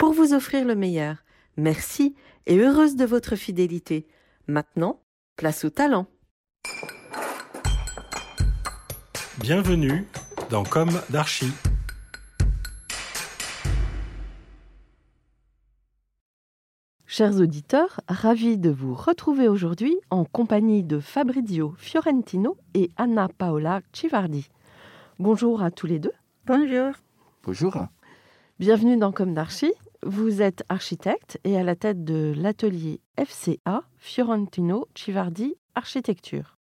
pour vous offrir le meilleur. Merci et heureuse de votre fidélité. Maintenant, place au talent. Bienvenue dans Comme d'Archie. Chers auditeurs, ravis de vous retrouver aujourd'hui en compagnie de Fabrizio Fiorentino et Anna Paola Civardi. Bonjour à tous les deux. Bonjour. Bonjour. Bienvenue dans Comme d'Archie. Vous êtes architecte et à la tête de l'atelier FCA Fiorentino Civardi Architecture.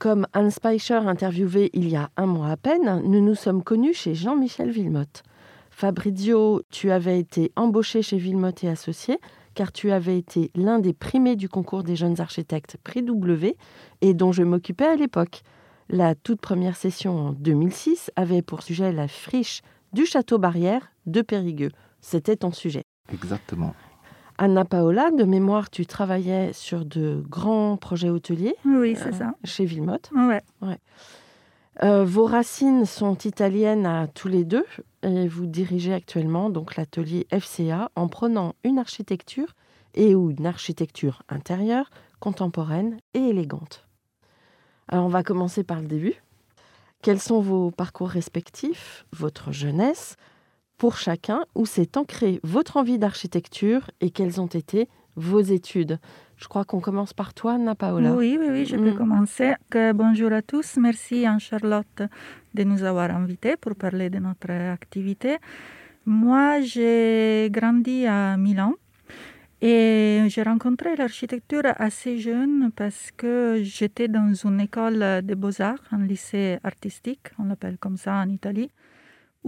Comme Anne Speicher interviewé il y a un mois à peine, nous nous sommes connus chez Jean-Michel Villemotte. Fabrizio, tu avais été embauché chez Villemotte et Associés car tu avais été l'un des primés du concours des jeunes architectes Prix W et dont je m'occupais à l'époque. La toute première session en 2006 avait pour sujet la friche du château barrière de Périgueux. C'était ton sujet. Exactement. Anna Paola, de mémoire, tu travaillais sur de grands projets hôteliers. Oui, c'est ça. Chez Villemotte. Ouais. Euh, vos racines sont italiennes à tous les deux et vous dirigez actuellement donc l'atelier FCA en prenant une architecture et ou une architecture intérieure contemporaine et élégante. Alors on va commencer par le début. Quels sont vos parcours respectifs, votre jeunesse, pour chacun, où s'est ancrée votre envie d'architecture et quelles ont été vos études Je crois qu'on commence par toi, Anna Paola. Oui, oui, oui, je peux Mm. commencer. Bonjour à tous. Merci Anne-Charlotte de nous avoir invités pour parler de notre activité. Moi, j'ai grandi à Milan et j'ai rencontré l'architecture assez jeune parce que j'étais dans une école de beaux-arts, un lycée artistique, on l'appelle comme ça en Italie,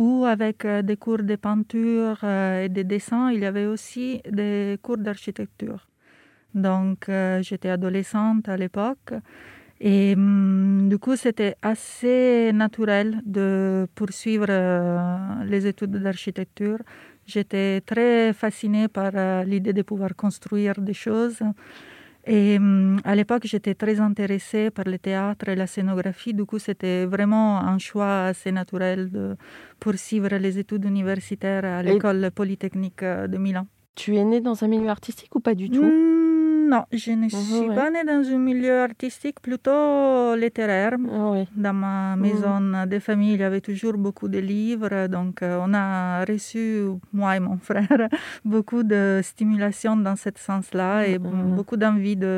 où avec euh, des cours de peinture euh, et de dessin, il y avait aussi des cours d'architecture. Donc, euh, j'étais adolescente à l'époque. Et hum, du coup, c'était assez naturel de poursuivre les études d'architecture. J'étais très fascinée par l'idée de pouvoir construire des choses. Et hum, à l'époque, j'étais très intéressée par le théâtre et la scénographie. Du coup, c'était vraiment un choix assez naturel de poursuivre les études universitaires à l'école polytechnique euh, de Milan. Tu es née dans un milieu artistique ou pas du tout? Mm, non, je ne suis ouais. pas née dans un milieu artistique, plutôt littéraire. Ah oui. Dans ma maison de famille, il y avait toujours beaucoup de livres, donc euh, on a reçu, moi et mon frère, beaucoup de stimulation dans ce sens-là et Mhm. beaucoup d'envie de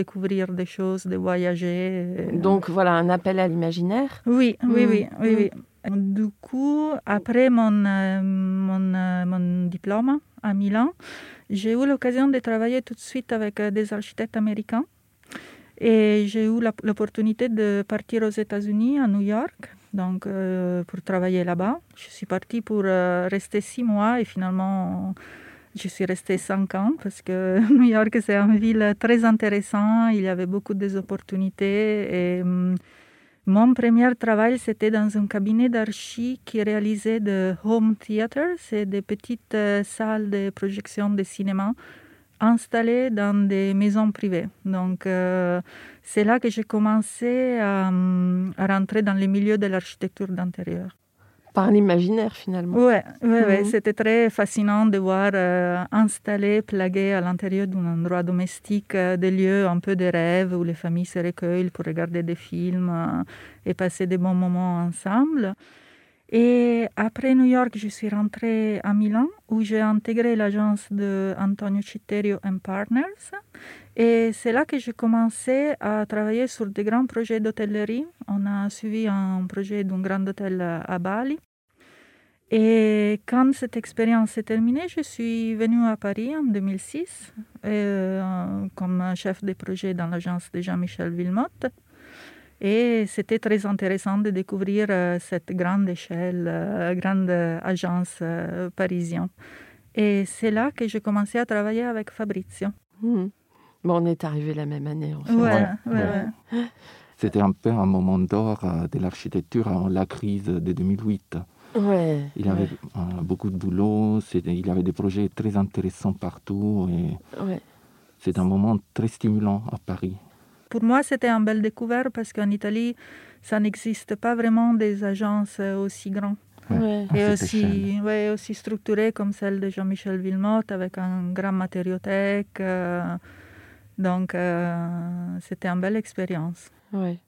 découvrir des choses, de voyager. Donc voilà, un appel à l'imaginaire. Oui, oui, Mm, oui, oui, mm. oui. Du coup, après mon, euh, euh, mon diplôme à Milan, j'ai eu l'occasion de travailler tout de suite avec euh, des architectes américains. Et j'ai eu l'opportunité de partir aux États-Unis, à New York, donc pour travailler là-bas. Je suis partie pour rester six mois et finalement, je suis restée cinq ans parce que New York, c'est une ville très intéressante. Il y avait beaucoup d'opportunités hum, mon premier travail, c'était dans un cabinet d'archi qui réalisait de home theater, c'est des petites euh, salles de projection de cinéma installées dans des maisons privées. Donc, euh, c'est là que j'ai commencé hum, à rentrer dans le milieu de l'architecture d'intérieur. Par l'imaginaire finalement. Ouais, ouais, ouais, Mhm. c'était très fascinant de voir euh, installer, plaguer à l'intérieur d'un endroit domestique euh, des lieux un peu de rêve où les familles se recueillent pour regarder des films euh, et passer des bons moments ensemble. Et après New York, je suis rentrée à Milan où j'ai intégré l'agence de Antonio Citterio Partners. Et c'est là que j'ai commencé à travailler sur des grands projets d'hôtellerie. On a suivi un projet d'un grand hôtel à Bali. Et quand cette expérience s'est terminée, je suis venue à Paris en 2006 euh, comme chef de projet dans l'agence de Jean-Michel Villemotte. Et c'était très intéressant de découvrir euh, cette grande échelle, euh, grande agence euh, parisienne. Et c'est là que j'ai commencé à travailler avec Fabrizio. Hmm. Bon, on est arrivé la même année, en fait. Ouais, Ouais, ouais, ouais. C'était un peu un moment d'or de l'architecture avant la crise de 2008. Ouais. Il y avait ouais, euh, beaucoup de boulot, il y avait des projets très intéressants partout et ouais. c'est un moment très stimulant à Paris. Pour moi, c'était une belle découverte parce qu'en Italie, ça n'existe pas vraiment des agences euh, aussi grandes Ouais. À et aussi, ouais, aussi structurées comme celle de Jean-Michel Villemotte avec un grand matériothèque. euh, donc, euh, c'était une belle expérience. ouais.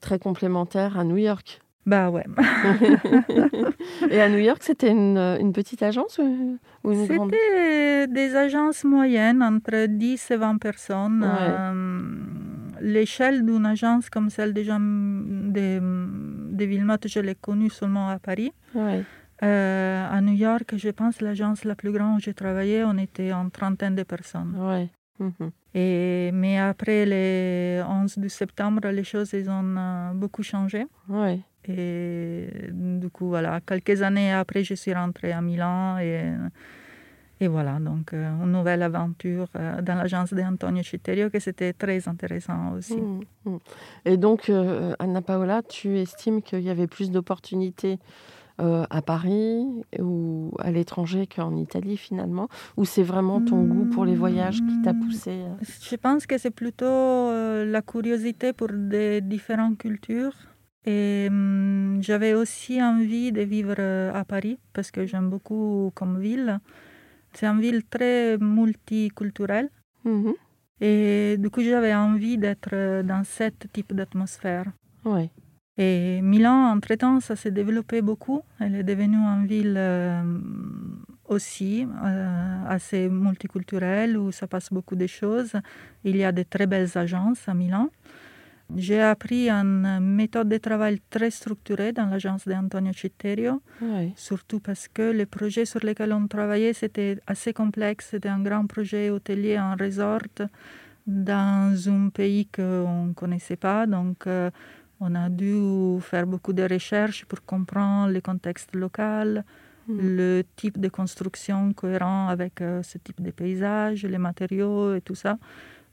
Très complémentaire à New York. Bah ouais. Et à New York, c'était une, une petite agence ou, ou une grande? C'était des agences moyennes, entre 10 et 20 personnes. Ouais. Euh, L'échelle d'une agence comme celle de, Jean, de, de Villemotte, je l'ai connue seulement à Paris. Ouais. Euh, à New York, je pense l'agence la plus grande où j'ai travaillé, on était en trentaine de personnes. Ouais. Mhm. Et, mais après le 11 de septembre, les choses elles ont euh, beaucoup changé. Ouais. Et du coup, voilà, quelques années après, je suis rentrée à Milan et, et voilà, donc euh, une nouvelle aventure euh, dans l'agence d'Antonio Citterio que c'était très intéressant aussi. Mhm. Mhm. Et donc, euh, Anna Paola, tu estimes qu'il y avait plus d'opportunités euh, à Paris ou à l'étranger qu'en Italie finalement? Ou c'est vraiment ton goût pour les voyages qui t'a Mm. poussé Je pense que c'est plutôt la curiosité pour des différentes cultures. Et j'avais aussi envie de vivre à Paris parce que j'aime beaucoup comme ville. C'est une ville très multiculturelle. Mhm. Et du coup, j'avais envie d'être euh, dans ce type d'atmosphère. Et Milan, entre-temps, ça s'est développé beaucoup. Elle est devenue une ville euh, aussi euh, assez multiculturelle où ça passe beaucoup de choses. Il y a de très belles agences à Milan. J'ai appris une méthode de travail très structurée dans l'agence d'Antonio Citterio, Ouais. surtout parce que les projets sur lesquels on travaillait, c'était assez complexe. C'était un grand projet hôtelier en resort dans un pays qu'on ne connaissait pas. Donc, euh, on a dû faire beaucoup de recherches pour comprendre le contexte local, Mhm. le type de construction cohérent avec euh, ce type de paysage, les matériaux et tout ça.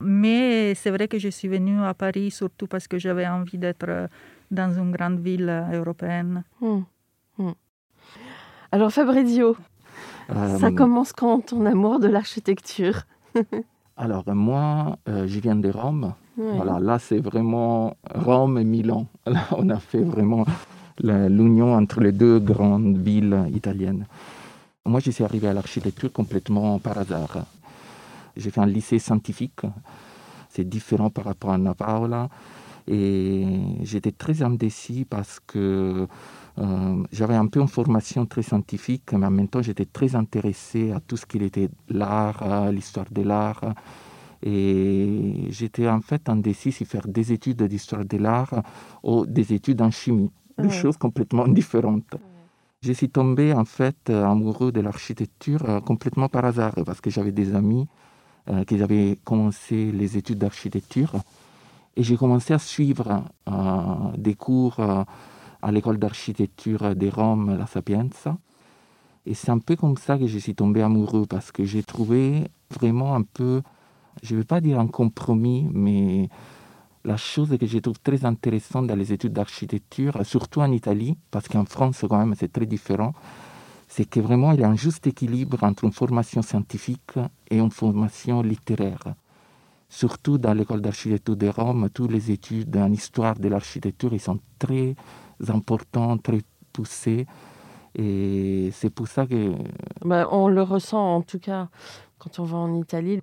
Mais c'est vrai que je suis venue à Paris surtout parce que j'avais envie d'être euh, dans une grande ville euh, européenne. Mhm. Mhm. Alors Fabrizio, ça Euh, commence quand ton amour de l'architecture? Alors moi, euh, je viens de Rome. Voilà, là c'est vraiment Rome et Milan. Là, on a fait vraiment l'union entre les deux grandes villes italiennes. Moi, je suis arrivé à l'architecture complètement par hasard. J'ai fait un lycée scientifique. C'est différent par rapport à Paola. Et j'étais très indécis parce que euh, j'avais un peu une formation très scientifique, mais en même temps, j'étais très intéressé à tout ce qui était l'art, l'histoire de l'art. Et j'étais en fait indécis si faire des études d'histoire de l'art ou des études en chimie, deux Ouais. choses complètement différentes. Je suis tombé en fait amoureux de l'architecture euh, complètement par hasard parce que j'avais des amis euh, qui avaient commencé les études d'architecture et j'ai commencé à suivre euh, des cours euh, à l'école d'architecture de Rome, la Sapienza. Et c'est un peu comme ça que je suis tombé amoureux parce que j'ai trouvé vraiment un peu, je ne vais pas dire un compromis, mais la chose que je trouve très intéressante dans les études d'architecture, surtout en Italie, parce qu'en France quand même c'est très différent, c'est que vraiment il y a un juste équilibre entre une formation scientifique et une formation littéraire. Surtout dans l'école d'architecture de Rome, toutes les études en histoire de l'architecture, ils sont très importants, très poussés. Et c'est pour ça que Bah, on le ressent en tout cas quand on va en Italie.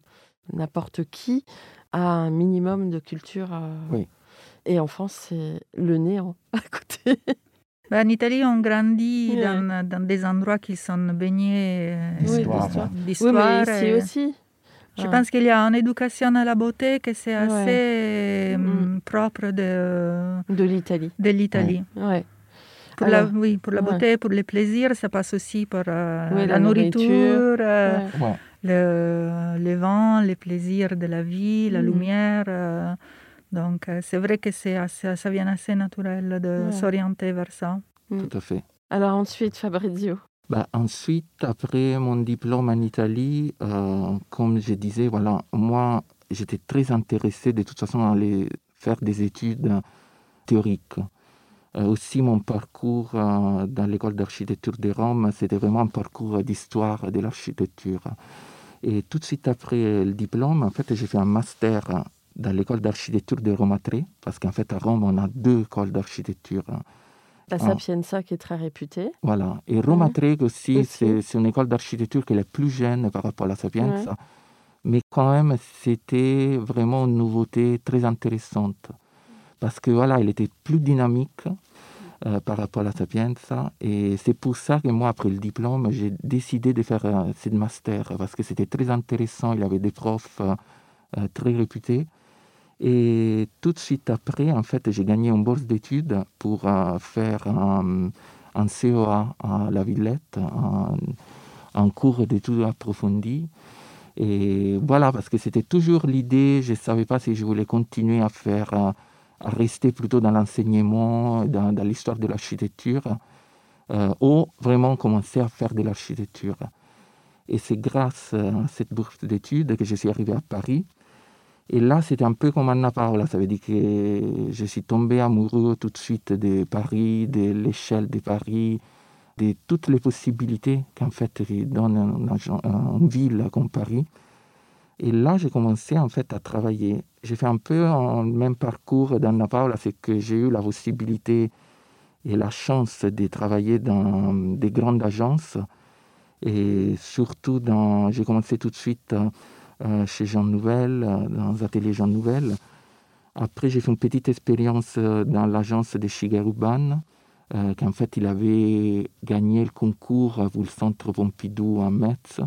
N'importe qui a un minimum de culture. euh, Oui. Et en France, c'est le néant à côté. Ben, en Italie, on grandit Ouais. dans, dans des endroits qui sont baignés euh, Oui, Histoire. l'histoire. Oui, d'histoire. mais ici et- aussi. Je Ah. pense qu'il y a une éducation à la beauté que c'est Ouais. assez Mm. hum, propre de, De l'Italie. de l'Italie. Ouais. Pour, Alors, la, oui, pour la ouais. beauté, pour les plaisirs, ça passe aussi par euh, Oui, la, la nourriture, nourriture, euh, le, le vent, les plaisirs de la vie, la Mhm. lumière. euh, donc, euh, c'est vrai que c'est assez- ça vient assez naturel de Ouais. s'orienter vers ça. tout à fait. Alors ensuite, Fabrizio. bah, Ensuite, après mon diplôme en Italie, euh, comme je disais, voilà, moi, j'étais très intéressé de toute façon à aller faire des études théoriques. Euh, aussi, mon parcours euh, dans l'école d'architecture de Rome, c'était vraiment un parcours d'histoire de l'architecture. Et tout de suite après le diplôme, en fait, j'ai fait un master dans l'école d'architecture de Rome 3, parce qu'en fait, à Rome, on a deux écoles d'architecture. La Sapienza qui est très réputée. Voilà. Et Rome 3 aussi, c'est une école d'architecture qui est la plus jeune par rapport à la Sapienza. Mais quand même, c'était vraiment une nouveauté très intéressante. Parce que voilà, elle était plus dynamique euh, par rapport à la Sapienza. Et c'est pour ça que moi, après le diplôme, j'ai décidé de faire euh, ce master. Parce que c'était très intéressant. Il y avait des profs euh, très réputés. Et tout de suite après, en fait, j'ai gagné une bourse d'études pour faire un, COA à la Villette, un, cours d'études approfondies. Et voilà, parce que c'était toujours l'idée, je ne savais pas si je voulais continuer à faire, à rester plutôt dans l'enseignement, dans, l'histoire de l'architecture, euh, ou vraiment commencer à faire de l'architecture. Et c'est grâce à cette bourse d'études que je suis arrivé à Paris. Et là, c'était un peu comme Anna Paola. Ça veut dire que je suis tombé amoureux tout de suite de Paris, de l'échelle de Paris, de toutes les possibilités qu'en fait donne une ville comme Paris. Et là, j'ai commencé en fait à travailler. J'ai fait un peu le même parcours d'Anna Paola, c'est que j'ai eu la possibilité et la chance de travailler dans des grandes agences. Et surtout, j'ai commencé tout de suite euh, chez Jean Nouvel, euh, dans l'atelier Jean Nouvel. Après, j'ai fait une petite expérience euh, dans l'agence de Shigeru Ban, qu'en fait, il avait gagné le concours pour le centre Pompidou à Metz.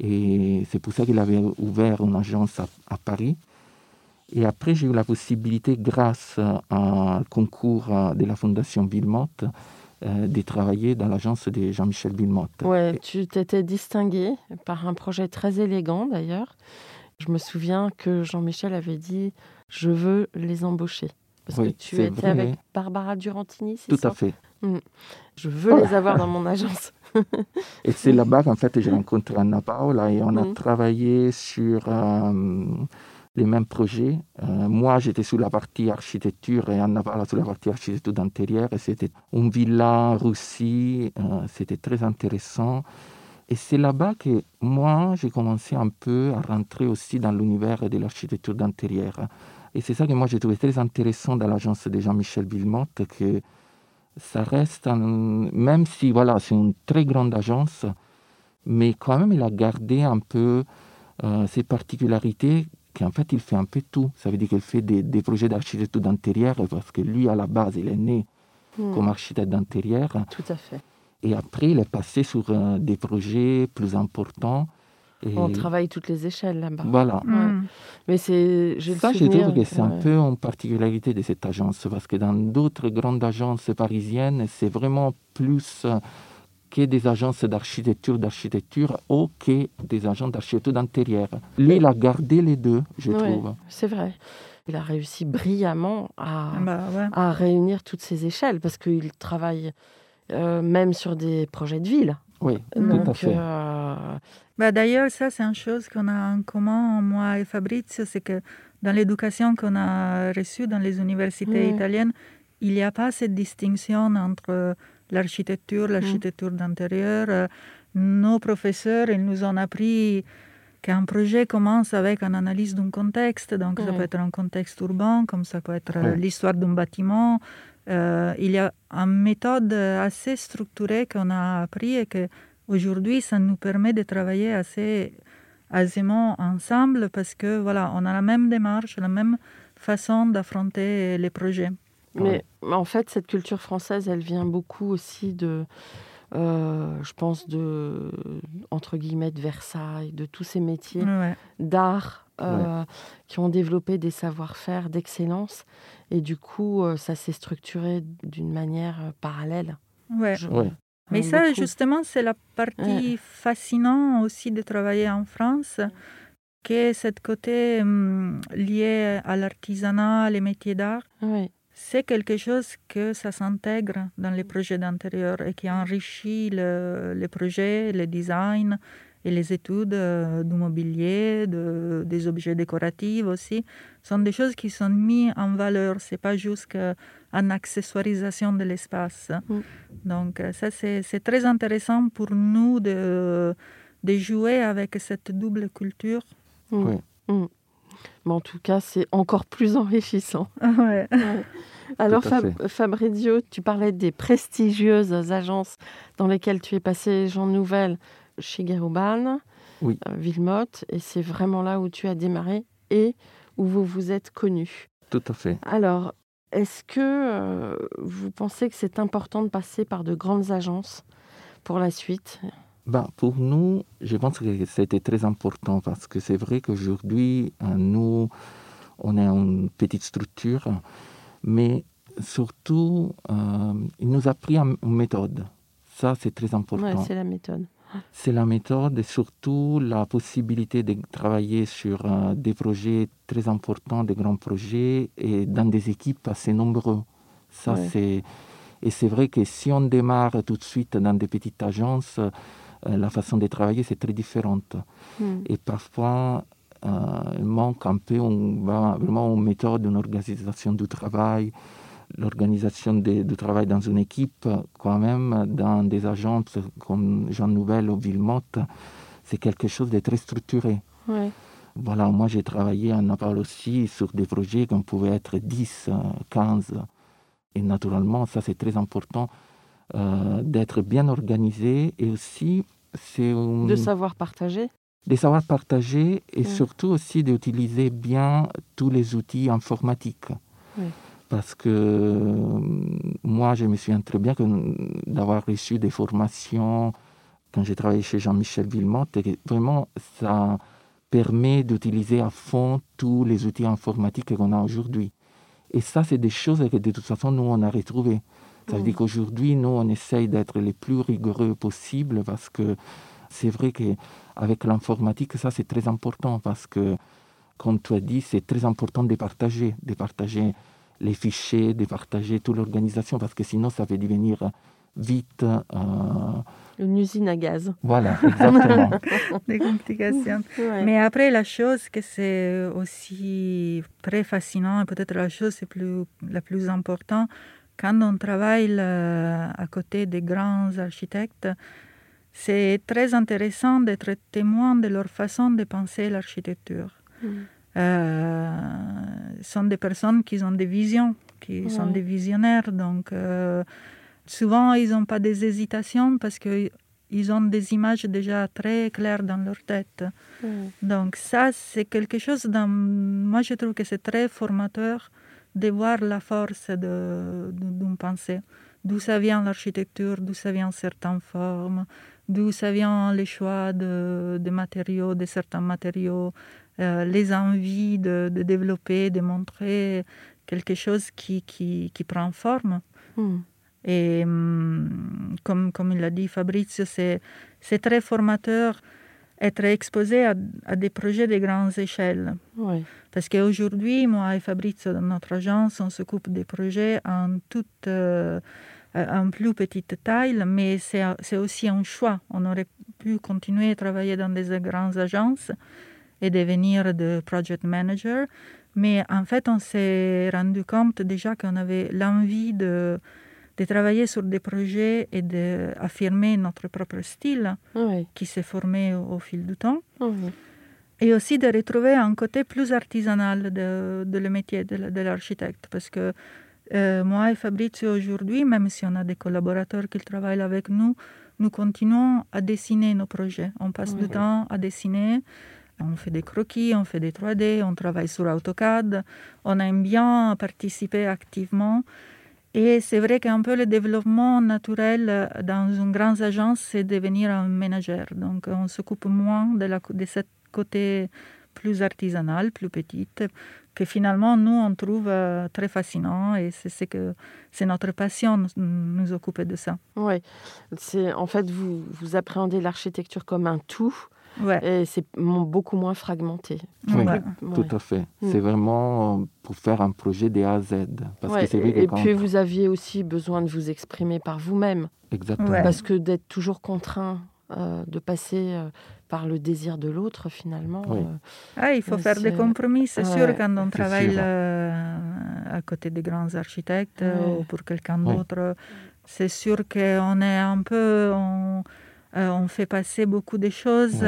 Et c'est pour ça qu'il avait ouvert une agence à, Paris. Et après, j'ai eu la possibilité, grâce au concours de la Fondation Villemotte, euh, de travailler dans l'agence de Jean-Michel Villemotte. Ouais, tu t'étais distingué par un projet très élégant d'ailleurs. Je me souviens que Jean-Michel avait dit Je veux les embaucher. Parce que tu étais avec Barbara Durantini, c'est ça Tout à fait. Hmm. Je veux les avoir dans mon agence. et c'est là-bas qu'en fait j'ai rencontré Anna Paola et on a hmm. travaillé sur euh, les mêmes projets. Euh, moi, j'étais sur la partie architecture et Anna Paola sur la partie architecture d'intérieur. C'était une villa Russie. Euh, c'était très intéressant. Et c'est là-bas que moi, j'ai commencé un peu à rentrer aussi dans l'univers de l'architecture d'intérieur. Et c'est ça que moi, j'ai trouvé très intéressant dans l'agence de Jean-Michel Villemotte, que ça reste, même si voilà, c'est une très grande agence, mais quand même, il a gardé un peu euh, ses particularités qu'en fait, il fait un peu tout. Ça veut dire qu'il fait des, projets d'architecture d'intérieur, parce que lui, à la base, il est né hmm. comme architecte d'intérieur. Tout à fait. Et après, il est passé sur euh, des projets plus importants. On travaille toutes les échelles là-bas. Voilà. Hmm. Mais c'est, ça, je trouve que c'est un peu une particularité de cette agence, parce que dans d'autres grandes agences parisiennes, c'est vraiment plus euh, que des agences d'architecture d'architecture ou que des agences d'architecture d'intérieur. Lui, il a gardé les deux, je trouve. C'est vrai. Il a réussi brillamment à, ah bah à réunir toutes ces échelles parce qu'il travaille euh, même sur des projets de ville. Oui, tout à fait. Euh, bah, D'ailleurs, ça, c'est une chose qu'on a en commun, moi et Fabrizio, c'est que dans l'éducation qu'on a reçue dans les universités italiennes, il n'y a pas cette distinction entre l'architecture, mm. l'architecture d'intérieur. Nos professeurs, ils nous ont appris qu'un projet commence avec une analyse d'un contexte. Donc, ça peut être un contexte urbain, comme ça peut être euh, l'histoire d'un bâtiment. Euh, il y a une méthode assez structurée qu'on a appris et que aujourd'hui, ça nous permet de travailler assez aisément ensemble parce que voilà, on a la même démarche, la même façon d'affronter les projets. Mais en fait, cette culture française, elle vient beaucoup aussi de, euh, je pense, de, entre guillemets, de Versailles, de tous ces métiers d'art euh, qui ont développé des savoir-faire d'excellence. Et du coup, euh, ça s'est structuré d'une manière parallèle. Ouais. Mais ça, justement, c'est la partie fascinante aussi de travailler en France, qui est cette côté hum, lié à l'artisanat, les métiers d'art. Oui c'est quelque chose que ça s'intègre dans les projets d'intérieur et qui enrichit le, les projets, le design et les études euh, du mobilier, de, des objets décoratifs aussi, sont des choses qui sont mises en valeur. C'est pas juste une accessoirisation de l'espace. Mm. Donc euh, ça, c'est très intéressant pour nous de, de jouer avec cette double culture. Mm. Oui. Mm. Mais en tout cas, c'est encore plus enrichissant. Ouais. Alors, Fabrizio, tu parlais des prestigieuses agences dans lesquelles tu es passé, Jean Nouvel, chez Guérouban, oui. Euh, Villemotte, et c'est vraiment là où tu as démarré et où vous vous êtes connus. Tout à fait. Alors, est-ce que euh, vous pensez que c'est important de passer par de grandes agences pour la suite? Ben, Pour nous, je pense que c'était très important parce que c'est vrai qu'aujourd'hui, euh, nous, on est une petite structure, mais surtout, il nous a pris une méthode. Ça, c'est très important. Oui, c'est la méthode c'est la méthode et surtout la possibilité de travailler sur euh, des projets très importants, des grands projets et dans des équipes assez nombreuses. Ça, c'est... Et c'est vrai que si on démarre tout de suite dans des petites agences, euh, la façon de travailler, c'est très différente. Hmm. Et parfois, euh, il manque un peu on va vraiment une méthode, une organisation du travail, l'organisation du travail dans une équipe, quand même, dans des agences comme Jean Nouvel ou Villemotte, c'est quelque chose de très structuré. Voilà, moi j'ai travaillé en Naples aussi sur des projets qui pouvaient être 10, 15. Et naturellement, ça c'est très important euh, d'être bien organisé et aussi c'est... De savoir partager de savoir partager et surtout aussi d'utiliser bien tous les outils informatiques parce que euh, moi, je me souviens très bien d'avoir reçu des formations quand j'ai travaillé chez Jean-Michel Villemotte, et vraiment, ça permet d'utiliser à fond tous les outils informatiques qu'on a aujourd'hui. Et ça, c'est des choses que de toute façon, nous, on a retrouvées. Ça veut dire qu'aujourd'hui, nous, on essaye d'être les plus rigoureux possible parce que c'est vrai qu'avec l'informatique, ça, c'est très important parce que, comme tu as dit, c'est très important de partager, de partager les fichiers, de partager toute l'organisation, parce que sinon ça va devenir vite... Euh, Une usine à gaz. Voilà, exactement. Des complications. Mais après, la chose que c'est aussi très fascinant, et peut-être la chose plus, la plus importante, quand on travaille à côté des grands architectes, c'est très intéressant d'être témoin de leur façon de penser l'architecture. Mm. Euh, sont des personnes qui ont des visions, qui sont des visionnaires. Donc, euh, souvent, ils n'ont pas des hésitations parce qu'ils ont des images déjà très claires dans leur tête. Donc, ça, c'est quelque chose, dans... moi, je trouve que c'est très formateur de voir la force d'une pensée. D'où ça vient l'architecture, d'où ça vient certaines formes, d'où ça vient les choix de, de matériaux, de certains matériaux, euh, les envies de, développer, de montrer quelque chose qui, qui, prend forme. Hmm. Et hum, comme, comme il l'a dit Fabrizio, c'est, c'est très formateur être exposé à, des projets de grandes échelles. Parce qu'aujourd'hui, moi et Fabrizio, dans notre agence, on s'occupe des projets en toute... Euh, en plus petite taille, mais c'est, aussi un choix. On aurait pu continuer à travailler dans des grandes agences, et devenir de project manager. Mais en fait, on s'est rendu compte déjà qu'on avait l'envie de, de travailler sur des projets et d'affirmer notre propre style qui s'est formé au, fil du temps. Et aussi de retrouver un côté plus artisanal de, de le métier de, l'architecte. Parce que euh, moi et Fabrizio aujourd'hui, même si on a des collaborateurs qui travaillent avec nous, nous continuons à dessiner nos projets. On passe du temps à dessiner on fait des croquis, on fait des 3D, on travaille sur AutoCAD, on aime bien participer activement. Et c'est vrai qu'un peu le développement naturel dans une grande agence, c'est devenir un manager. Donc on s'occupe moins de, la, de ce côté plus artisanal, plus petite, que finalement nous on trouve euh, très fascinant et c'est que c'est notre passion nous, nous occuper de ça. Oui, c'est en fait vous vous appréhendez l'architecture comme un tout Et c'est beaucoup moins fragmenté. Oui, tout à fait. Mm. C'est vraiment pour faire un projet de A à Z. Parce et puis vous aviez aussi besoin de vous exprimer par vous-même. Exactement. Parce que d'être toujours contraint euh, de passer euh, par le désir de l'autre, finalement. Euh, ah, il faut faire des compromis, c'est sûr, quand on travaille à côté des grands architectes ou pour quelqu'un d'autre. C'est sûr qu'on est un peu. On, on, fait passer beaucoup de choses.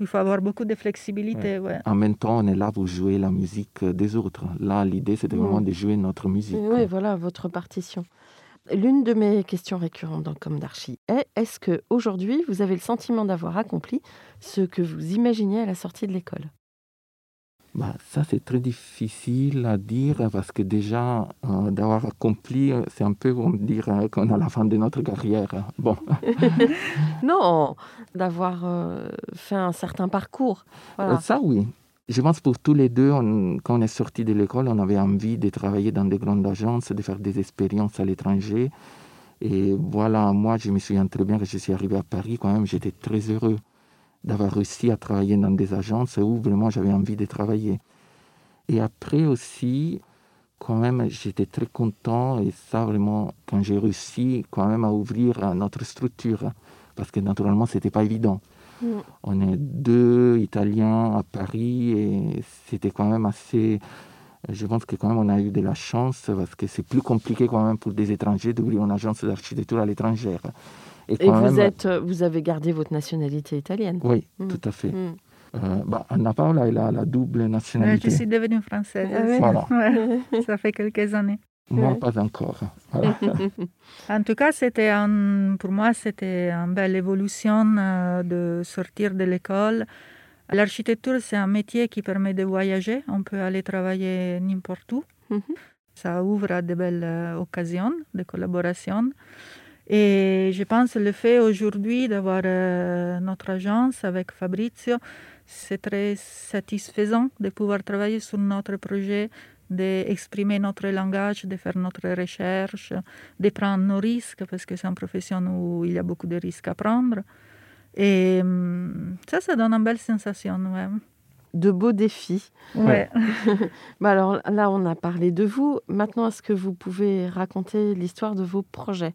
il faut avoir beaucoup de flexibilité. En même temps, on est là pour jouer la musique des autres. Là, l'idée, c'était vraiment de jouer notre musique. Oui, voilà, votre partition. L'une de mes questions récurrentes dans Comme d'Archie est est-ce que aujourd'hui vous avez le sentiment d'avoir accompli ce que vous imaginiez à la sortie de l'école? Bah, ça, c'est très difficile à dire parce que déjà, euh, d'avoir accompli, euh, c'est un peu comme dire euh, qu'on est à la fin de notre carrière. Bon. non, d'avoir fait un certain parcours. ça, oui je pense pour tous les deux, quand on est sorti de l'école, on avait envie de travailler dans des grandes agences, de faire des expériences à l'étranger. Et voilà, moi, je me souviens très bien que je suis arrivé à Paris, quand même, j'étais très heureux d'avoir réussi à travailler dans des agences où vraiment j'avais envie de travailler. Et après aussi, quand même, j'étais très content, et ça vraiment, quand j'ai réussi quand même à ouvrir notre structure, parce que naturellement, ce n'était pas évident. On est deux Italiens à Paris et c'était quand même assez. Je pense que quand même on a eu de la chance parce que c'est plus compliqué quand même pour des étrangers d'ouvrir une agence d'architecture à l'étranger. Et, vous, êtes, vous avez gardé votre nationalité italienne Oui, mm. tout à fait. Mm. Euh, bah, Anna Paola, elle a la double nationalité. je suis devenue française. Ah ça fait quelques années. Moi, pas encore. en tout cas, c'était pour moi, c'était une belle évolution euh, de sortir de l'école. L'architecture, c'est un métier qui permet de voyager. On peut aller travailler n'importe où. Mhm. Ça ouvre à de belles euh, occasions de collaboration. Et je pense que le fait aujourd'hui d'avoir euh, notre agence avec Fabrizio, c'est très satisfaisant de pouvoir travailler sur notre projet d'exprimer notre langage, de faire notre recherche, de prendre nos risques, parce que c'est une profession où il y a beaucoup de risques à prendre. Et hum, ça, ça donne une belle sensation. Ouais. De beaux défis. Ouais. bah alors là, on a parlé de vous. Maintenant, est-ce que vous pouvez raconter l'histoire de vos projets?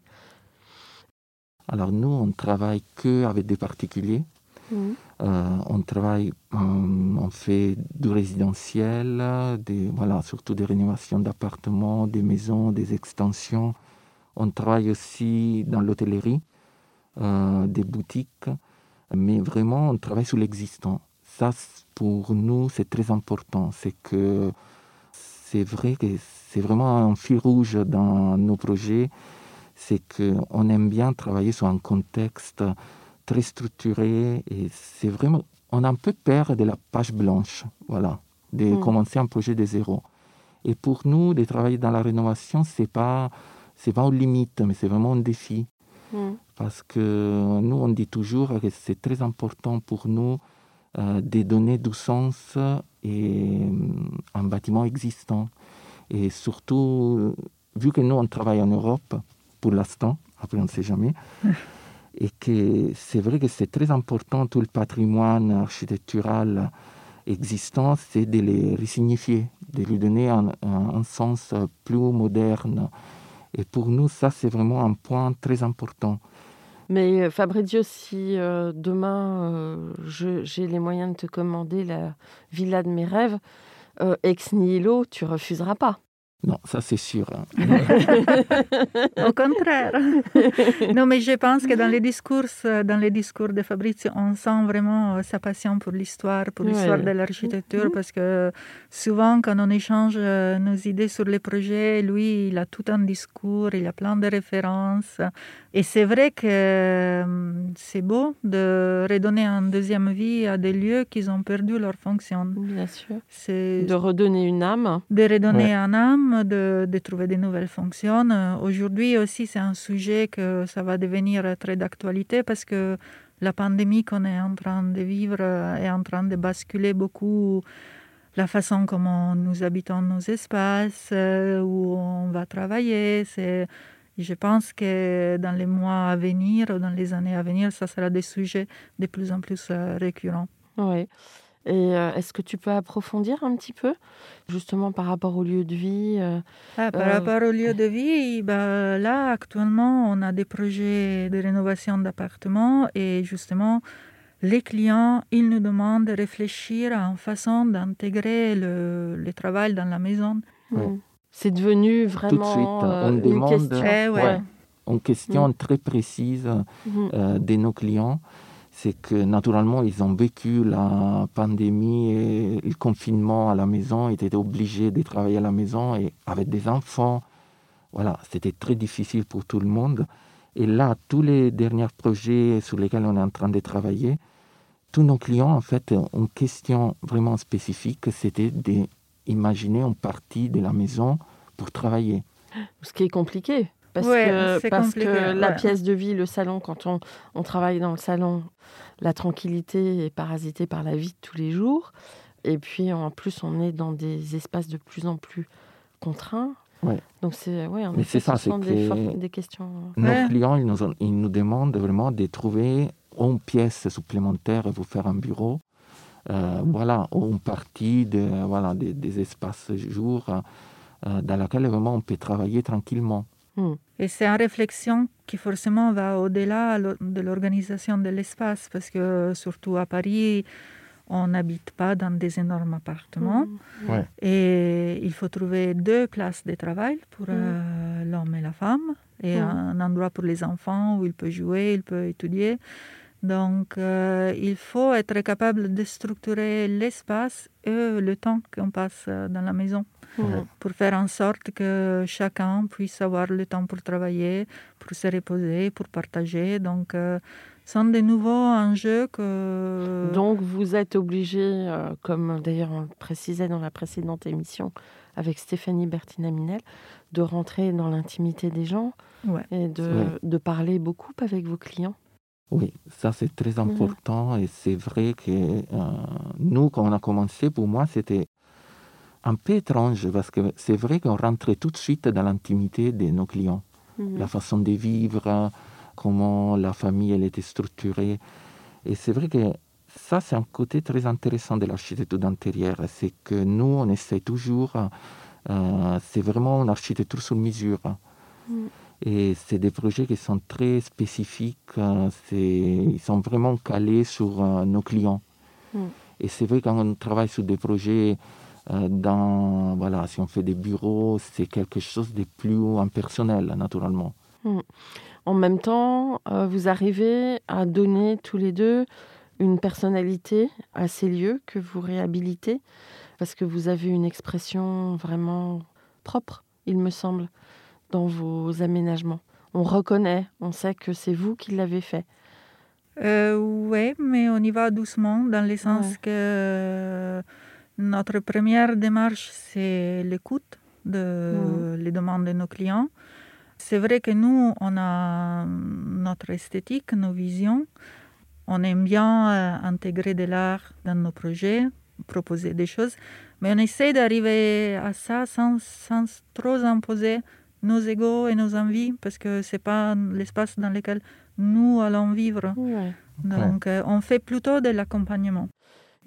Alors nous, on travaille que avec des particuliers. Euh, on travaille, on, fait du résidentiel, des, voilà, surtout des rénovations d'appartements, des maisons, des extensions. On travaille aussi dans l'hôtellerie, euh, des boutiques, mais vraiment on travaille sur l'existant. Ça, pour nous, c'est très important. C'est que c'est vrai que c'est vraiment un fil rouge dans nos projets. C'est qu'on aime bien travailler sur un contexte très structuré et c'est vraiment, on a un peu peur de la page blanche, voilà, de hmm. commencer un projet de zéro. Et pour nous, de travailler dans la rénovation, c'est pas, c'est pas une limite, mais c'est vraiment un défi. Hmm. Parce que nous, on dit toujours que c'est très important pour nous euh, de donner du sens et un bâtiment existant. Et surtout, vu que nous, on travaille en Europe, pour l'instant, après on ne sait jamais, et que c'est vrai que c'est très important tout le patrimoine architectural existant, c'est de les resignifier, de lui donner un, sens plus moderne. Et pour nous, ça, c'est vraiment un point très important. Mais euh, Fabrizio, si euh, demain euh, j'ai les moyens de te commander la villa de mes rêves, ex nihilo, tu refuseras pas. Non, ça c'est sûr. Hein. Au contraire. non, mais je pense que dans les discours, dans les discours de Fabrizio, on sent vraiment euh, sa passion pour l'histoire, pour l'histoire de l'architecture, parce que souvent, quand on échange euh, nos idées sur les projets, lui, il a tout un discours, il a plein de références. Et c'est vrai que euh, c'est beau de redonner une deuxième vie à des lieux qui ont perdu leur fonction. Bien sûr. De redonner une âme. De redonner une âme de, trouver de nouvelles fonctions. Aujourd'hui aussi, c'est un sujet que ça va devenir très d'actualité parce que la pandémie qu'on est en train de vivre est en train de basculer beaucoup la façon comment nous habitons nos espaces, où on va travailler. Je pense que dans les mois à venir, dans les années à venir, ça sera des sujets de plus en plus récurrents. Oui. Et est-ce que tu peux approfondir un petit peu, justement par rapport au lieu de vie ah, Par rapport au lieu de vie, bah, là, actuellement, on a des projets de rénovation d'appartements et justement, les clients, ils nous demandent de réfléchir à une façon d'intégrer le, le, travail dans la maison. Mmh. C'est devenu vraiment Tout de suite, on une demande question, eh ouais. une question mmh. très précise mmh. euh, de nos clients. C'est que naturellement, ils ont vécu la pandémie et le confinement à la maison, ils étaient obligés de travailler à la maison et avec des enfants. Voilà, c'était très difficile pour tout le monde. Et là, tous les derniers projets sur lesquels on est en train de travailler, tous nos clients, en fait, une question vraiment spécifique, c'était d'imaginer une partie de la maison pour travailler. Ce qui est compliqué. Parce que, parce que la pièce de vie, le salon, quand on, on, travaille dans le salon, la tranquillité est parasitée par la vie de tous les jours. Et puis en plus, on est dans des espaces de plus en plus contraints. Ouais. Donc c'est ouais, Mais c'est ça, c'est des, des, questions. Nos clients, ils nous, ils nous demandent vraiment de trouver une pièce supplémentaire et vous faire un bureau. Euh, voilà, une partie de, voilà, des, des espaces jours euh, dans laquelle vraiment on peut travailler tranquillement. Hmm. Et c'est une réflexion qui forcément va au-delà de l'organisation de l'espace, parce que surtout à Paris, on n'habite pas dans des énormes appartements. Mmh. Ouais. Et il faut trouver deux places de travail pour mmh. euh, l'homme et la femme, et mmh. un endroit pour les enfants où il peut jouer, il peut étudier. Donc, euh, il faut être capable de structurer l'espace et le temps qu'on passe euh, dans la maison pour faire en sorte que chacun puisse avoir le temps pour travailler, pour se reposer, pour partager. Donc, euh, sont des nouveaux enjeux que... Donc vous êtes obligé, euh, comme d'ailleurs on le précisait dans la précédente émission avec Stéphanie Bertina-Minel, de rentrer dans l'intimité des gens et de, de, parler beaucoup avec vos clients. Oui, ça c'est très important et c'est vrai que euh, nous, quand on a commencé, pour moi, c'était un peu étrange parce que c'est vrai qu'on rentrait tout de suite dans l'intimité de nos clients, mhm. la façon de vivre, comment la famille elle était structurée. Et c'est vrai que ça, c'est un côté très intéressant de l'architecture d'intérieur. C'est que nous, on essaie toujours, euh, c'est vraiment une architecture sur mesure. Mm. Et c'est des projets qui sont très spécifiques, euh, ils sont vraiment calés sur euh, nos clients. Mm. Et c'est vrai quand on travaille sur des projets dans, voilà, si on fait des bureaux, c'est quelque chose de plus impersonnel, naturellement. Mm. En même temps, euh, vous arrivez à donner tous les deux une personnalité à ces lieux que vous réhabilitez, parce que vous avez une expression vraiment propre, il me semble, dans vos aménagements. On reconnaît, on sait que c'est vous qui l'avez fait. Euh, oui, mais on y va doucement, dans le sens que notre première démarche, c'est l'écoute de mmh. les demandes de nos clients. C'est vrai que nous, on a notre esthétique, nos visions. On aime bien euh, intégrer de l'art dans nos projets, proposer des choses, mais on essaie d'arriver à ça sans, sans trop imposer nos égaux et nos envies, parce que ce n'est pas l'espace dans lequel nous allons vivre. Donc, euh, on fait plutôt de l'accompagnement.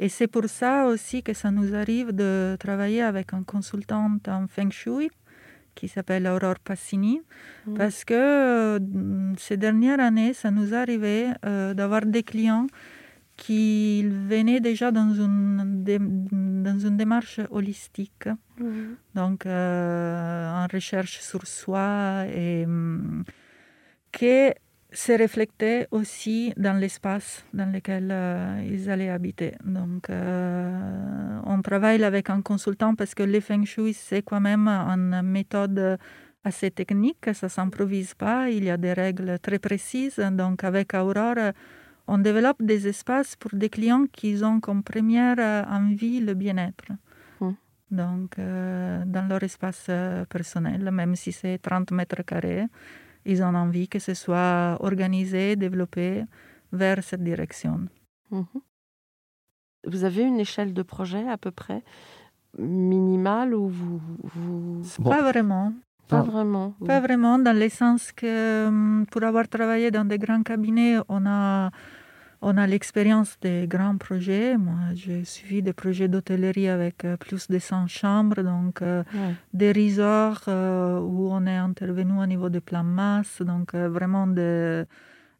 Et c'est pour ça aussi que ça nous arrive de travailler avec un consultant en feng shui qui s'appelle Aurore Passini, mm. parce que euh, ces dernières années, ça nous arrivait euh, d'avoir des clients qui venaient déjà dans une, dans une démarche holistique, mm. donc euh, en recherche sur soi, et mm, que se reflétait aussi dans l'espace dans lequel euh, ils allaient habiter. Donc, euh, on travaille avec un consultant parce que le feng shui, c'est quand même une méthode assez technique, ça ne s'improvise pas, il y a des règles très précises. Donc, avec Aurore, on développe des espaces pour des clients qui ont comme première envie le bien-être. Mmh. Donc, euh, dans leur espace personnel, même si c'est 30 mètres carrés, ils ont envie que ce soit organisé, développé vers cette direction. Mhm. Vous avez une échelle de projet à peu près minimale ou vous, vous... Pas vraiment. pas vraiment. Pas vraiment, dans le sens que hum, pour avoir travaillé dans des grands cabinets, on a, on a l'expérience des grands projets. Moi, j'ai suivi des projets d'hôtellerie avec euh, plus de 100 chambres, donc euh, des resorts euh, où on est intervenu au niveau de plan masse, donc vraiment des,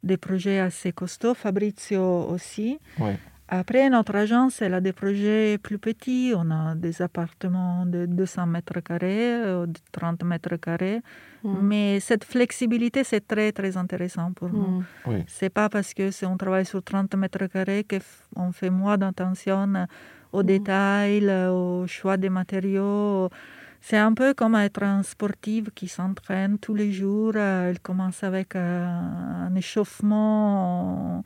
des projets assez costauds. Fabrizio aussi. Ouais. Après, notre agence, elle a des projets plus petits. On a des appartements de 200 mètres carrés, de 30 mètres carrés. Mm. Mais cette flexibilité, c'est très, très intéressant pour nous. Mm. Oui. C'est pas parce que si on travaille sur 30 mètres carrés qu'on fait moins d'attention aux mm. détails, au choix des matériaux. C'est un peu comme être un sportif qui s'entraîne tous les jours. Elle commence avec un échauffement.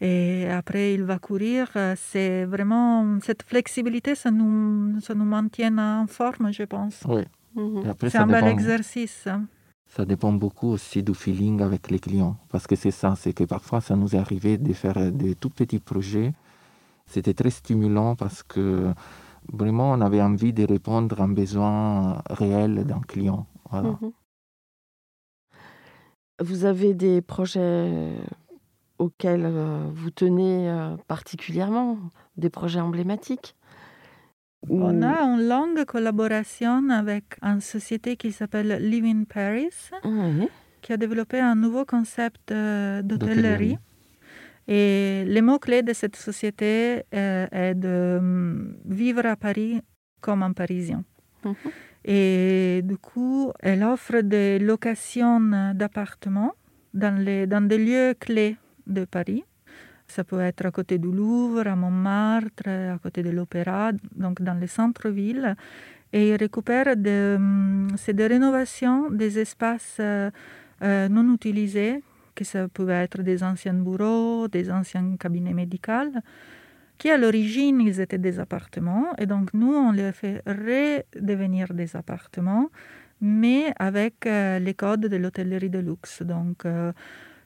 Et après, il va courir. C'est vraiment cette flexibilité, ça nous, ça nous maintient en forme, je pense. Oui. Mhm. C'est un bel exercice. Ça dépend beaucoup aussi du feeling avec les clients. Parce que c'est ça, c'est que parfois, ça nous est arrivé de faire des tout petits projets. C'était très stimulant parce que vraiment, on avait envie de répondre à un besoin réel d'un client. Voilà. Mhm. Vous avez des projets auxquels euh, vous tenez euh, particulièrement, des projets emblématiques On a une longue collaboration avec une société qui s'appelle Living Paris, qui a développé un nouveau concept euh, d'hôtellerie. Et le mot-clé de cette société est de mm, vivre à Paris comme un Parisien. Mhm. Et du coup, elle offre des locations d'appartements dans, dans des lieux clés de Paris. Ça peut être à côté du Louvre, à Montmartre, à côté de l'Opéra, donc dans le centre-ville. Et il récupère de, hum, rénovations des espaces euh, euh, non utilisés, que ça pouvait être des anciens bureaux, des anciens cabinets médicaux, qui à l'origine, ils étaient des appartements. Et donc, nous, on les fait redevenir des appartements, mais avec euh, les codes de l'hôtellerie de luxe. Donc,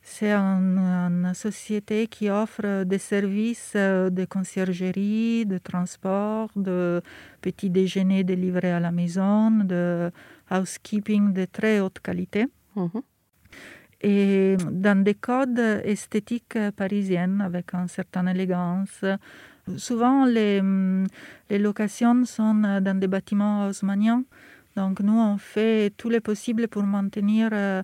c'est une, société qui offre des services euh, de conciergerie, de transport, de petits déjeuners délivrés à la maison, de housekeeping de très haute qualité. Mhm. Et dans des codes esthétiques parisiennes avec une certaine élégance. Souvent, les, les locations sont dans des bâtiments haussmanniens. Donc, nous, on fait tout le possible pour maintenir euh,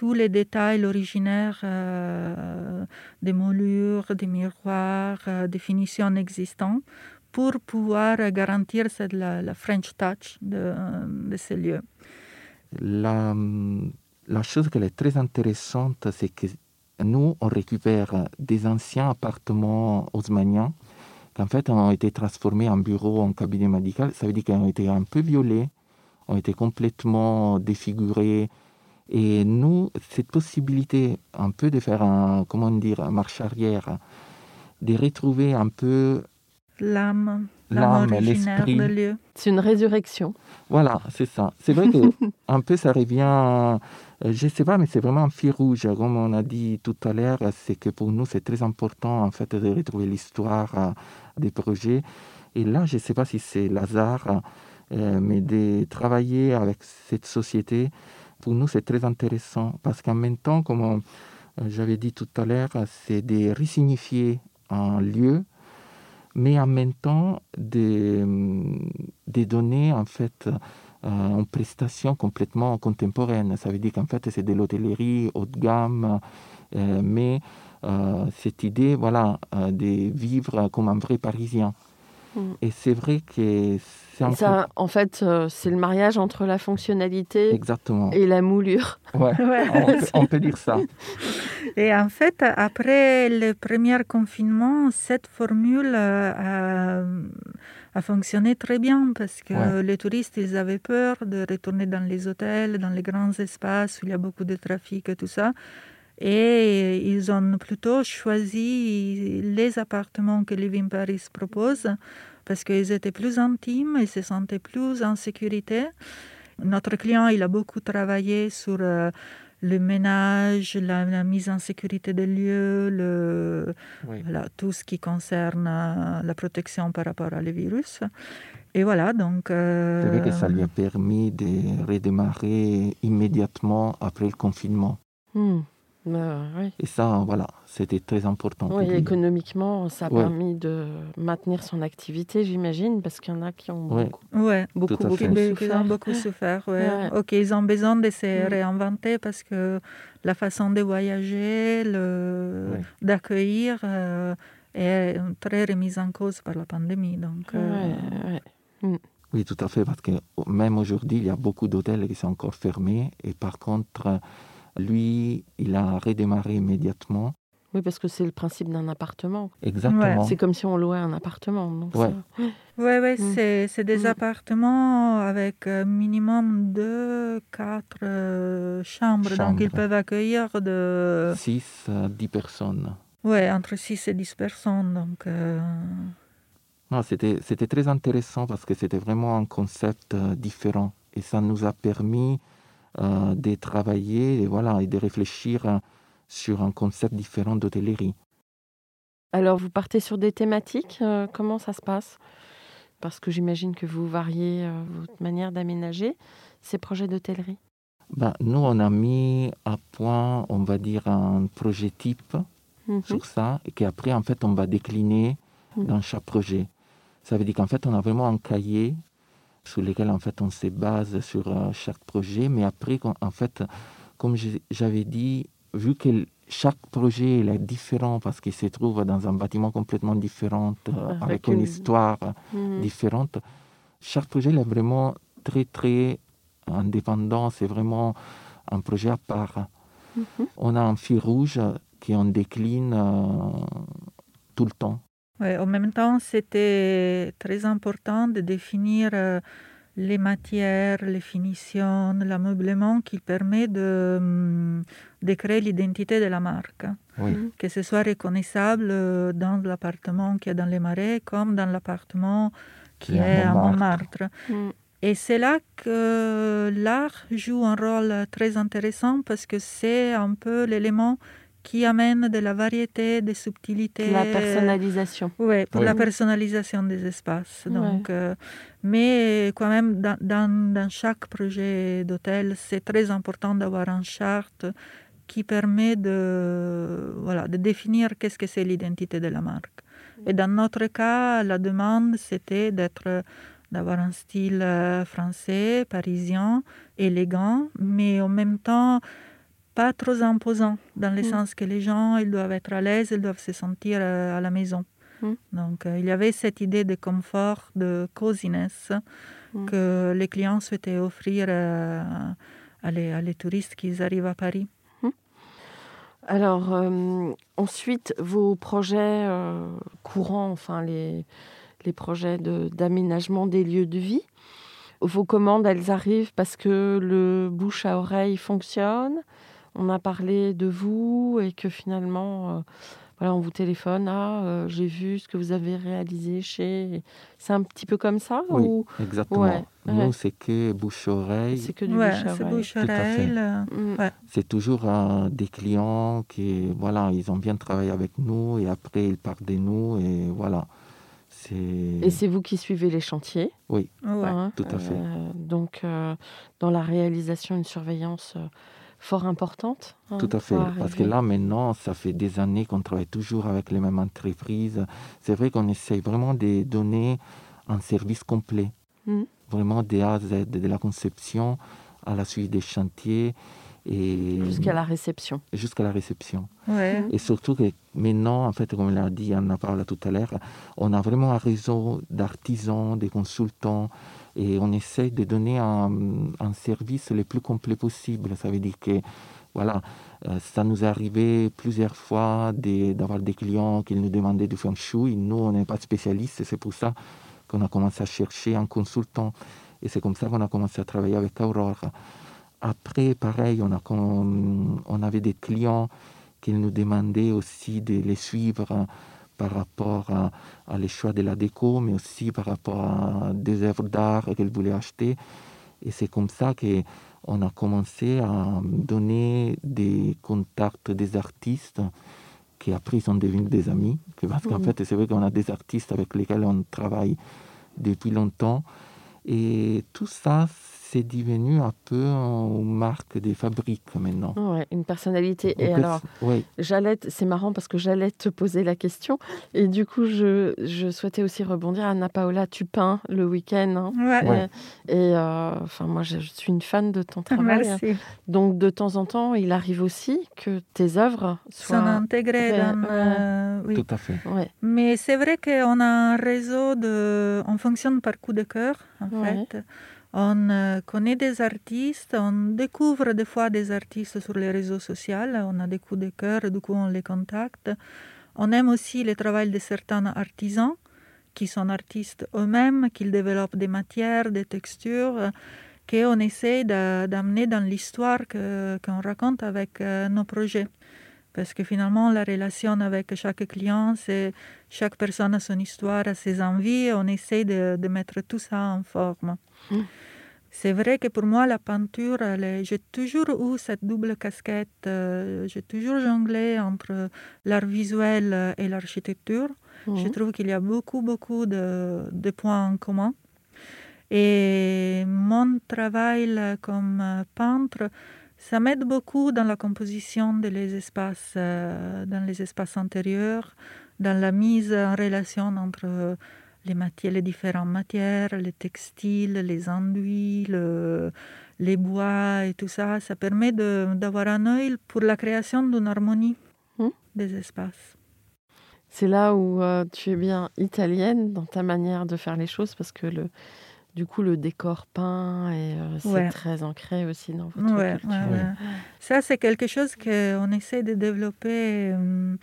tous les détails originaires euh, des moulures, des miroirs, euh, des finitions existantes pour pouvoir garantir la, la French touch de, ces lieux. La, la chose qui est très intéressante, c'est que nous, on récupère des anciens appartements haussmanniens qui en fait ont été transformés en bureaux, en cabinet médical. Ça veut dire qu'ils ont été un peu violés, ont été complètement défigurés, et nous, cette possibilité un peu de faire un, comment dire, marche arrière, de retrouver un peu l'âme, l'âme, l'esprit. C'est une résurrection. Voilà, c'est ça. C'est vrai que un peu ça revient, euh, je ne sais pas, mais c'est vraiment un fil rouge. Comme on a dit tout à l'heure, c'est que pour nous, c'est très important en fait de retrouver l'histoire euh, des projets. Et là, je ne sais pas si c'est Lazare, euh, mais de travailler avec cette société pour nous, c'est très intéressant parce qu'en même temps, comme euh, j'avais dit tout à l'heure, c'est de resignifier un lieu, mais en même temps de, de donner en fait euh, une prestation complètement contemporaine. Ça veut dire qu'en fait, c'est de l'hôtellerie haut de gamme, euh, mais cette idée, voilà, de vivre comme un vrai Parisien. Mm. Et c'est vrai que c'est ça, en fait, euh, c'est le mariage entre la fonctionnalité et la moulure. Ouais, on, peut, dire ça. Et en fait, après le premier confinement, cette formule euh, a, fonctionné très bien parce que les touristes, ils avaient peur de retourner dans les hôtels, dans les grands espaces où il y a beaucoup de trafic et tout ça. Et ils ont plutôt choisi les appartements que Living Paris propose parce qu'ils étaient plus intimes, ils se sentaient plus en sécurité. Notre client, il a beaucoup travaillé sur euh, le ménage, la, mise en sécurité des lieux, le, voilà, tout ce qui concerne euh, la protection par rapport à les virus. Et voilà, donc... Euh... C'est vrai que ça lui a permis de redémarrer immédiatement après le confinement. Hmm. Et ça, voilà, c'était très important. Oui, économiquement, ça a permis de maintenir son activité, j'imagine, parce qu'il y en a qui ont beaucoup, ouais. beaucoup, beaucoup, souffert. Ont beaucoup souffert Ok, ils ont besoin de se mm. réinventer parce que la façon de voyager, le... d'accueillir euh, est très remise en cause par la pandémie. Donc, euh, mm. Oui, tout à fait, parce que même aujourd'hui, il y a beaucoup d'hôtels qui sont encore fermés. Et par contre, lui, il a redémarré immédiatement. Oui, parce que c'est le principe d'un appartement. Exactement. C'est comme si on louait un appartement. Oui, ouais, mm. c'est des mm. appartements avec euh, minimum de quatre euh, chambres. Donc, ils peuvent accueillir de... 6 à 10 personnes. Oui, entre 6 et 10 personnes. Donc, euh, c'était très intéressant parce que c'était vraiment un concept différent. Et ça nous a permis euh, de travailler et, voilà, et de réfléchir euh, sur un concept différent d'hôtellerie. Alors, vous partez sur des thématiques euh, Comment ça se passe? Parce que j'imagine que vous variez votre manière d'aménager ces projets d'hôtellerie. Ben, nous, on a mis à point, on va dire, un projet type mhm. sur ça, et qu'après, en fait, on va décliner mhm. dans chaque projet. Ça veut dire qu'en fait, on a vraiment un cahier sur lesquels en fait on se base sur euh, chaque projet. Mais après, en fait, comme j'avais dit, vu que chaque projet est différent parce qu'il se trouve dans un bâtiment complètement différent, euh, avec, une, histoire mhm. différente, chaque projet est vraiment très très indépendant. C'est vraiment un projet à part. Mhm. On a un fil rouge qui on décline euh, tout le temps. Ouais, en même temps, c'était très important de définir euh, les matières, les finitions, l'ameublement qui permet de, de créer l'identité de la marque. Mm-hmm. Que ce soit reconnaissable euh, dans l'appartement qui est dans les marais comme dans l'appartement qui, est à Montmartre. Mm. Et c'est là que l'art joue un rôle très intéressant parce que c'est un peu l'élément qui amène de la variété, des subtilités. La personnalisation. Oui, pour la personnalisation des espaces. Donc, euh, mais quand même, dans, dans, chaque projet d'hôtel, c'est très important d'avoir une charte qui permet de, voilà, de définir qu'est-ce que c'est l'identité de la marque. Et dans notre cas, la demande, c'était d'être d'avoir un style euh, français, parisien, élégant, mais en même temps pas trop imposant, dans le mm. sens que les gens ils doivent être à l'aise, ils doivent se sentir euh, à la maison. Mm. Donc euh, il y avait cette idée de confort, de coziness mm. que les clients souhaitaient offrir euh, à, les, touristes qui arrivent à Paris. Alors ensuite, vos projets courants, enfin les, les projets d'aménagement des lieux de vie, vos commandes, elles arrivent parce que le bouche à oreille fonctionne? On a parlé de vous et que finalement, euh, voilà, on vous téléphone, ah, euh, j'ai vu ce que vous avez réalisé chez... C'est un petit peu comme ça Oui, exactement. Nous, c'est que bouche-oreille. C'est que du bouche-oreille. Mm. C'est toujours des clients qui, voilà, ils ont bien travaillé avec nous et après, ils partent de nous et voilà. Et c'est vous qui suivez les chantiers? Oui, hein, tout à fait. Euh, donc, dans la réalisation, une surveillance fort importante. Hein, Tout à fait, parce que là maintenant, ça fait des années qu'on travaille toujours avec les mêmes entreprises. C'est vrai qu'on essaye vraiment de donner un service complet, hmm. vraiment de A à Z, de la conception à la suite des chantiers. Et jusqu'à la réception. Jusqu'à la réception. Ouais. Et surtout que maintenant, en fait, comme l'a dit Anna parlé tout à l'heure, on a vraiment un réseau d'artisans, de consultants, et on essaie de donner un, service le plus complet possible. Ça veut dire que voilà, euh, ça nous est arrivé plusieurs fois d'avoir des clients qui nous demandaient du feng shui. Nous, on n'est pas spécialistes, c'est pour ça qu'on a commencé à chercher un consultant. Et c'est comme ça qu'on a commencé à travailler avec Aurore. Après, pareil, on, a, on avait des clients qui nous demandaient aussi de les suivre par rapport à, à les choix de la déco, mais aussi par rapport à des œuvres d'art qu'elle voulait acheter. Et c'est comme ça on a commencé à donner des contacts des artistes qui après sont devenus des amis. Parce qu'en fait, c'est vrai qu'on a des artistes avec lesquels on travaille depuis longtemps. Et tout ça, c'est devenu un peu une marque des fabriques maintenant. Ouais, une personnalité. Et alors, j'allais, c'est marrant parce que j'allais te poser la question. Et du coup, je, je souhaitais aussi rebondir. Anna Paola, tu peins le week-end. hein. Ouais. Ouais. Et euh, enfin, moi, je, je suis une fan de ton travail. Merci. Donc, de temps en temps, il arrive aussi que tes œuvres Sont soient. intégrés Ouais, dans. euh, oui. tout à fait. Ouais. Mais c'est vrai qu'on a un réseau de. On fonctionne par coup de cœur, en Ouais. fait. On euh, connaît des artistes, on découvre des fois des artistes sur les réseaux sociaux, on a des coups de cœur, du coup on les contacte. On aime aussi le travail de certains artisans qui sont artistes eux-mêmes, qu'ils développent des matières, des textures, qu'on essaie d'amener dans l'histoire qu'on raconte avec euh, nos projets. Parce que finalement, la relation avec chaque client, c'est chaque personne a son histoire, a ses envies. On essaie de, de mettre tout ça en forme. Mm. C'est vrai que pour moi, la peinture, j'ai toujours eu cette double casquette. euh, j'ai toujours jonglé entre l'art visuel et l'architecture. Je Mhm. trouve qu'il y a beaucoup, beaucoup de, de points en commun. Et mon travail comme peintre, ça m'aide beaucoup dans la composition des les espaces, euh, dans les espaces intérieurs, dans la mise en relation entre euh, les, matières, les différentes matières, les textiles, les enduits, le- les bois et tout ça. Ça permet de- d'avoir un œil pour la création d'une harmonie Mhm. des espaces. C'est là où euh, tu es bien italienne dans ta manière de faire les choses parce que le, du coup, le décor peint et euh, c'est Ouais. très ancré aussi dans votre Ouais, culture. ouais, ouais. Ça, c'est quelque chose qu'on essaie de développer, euh,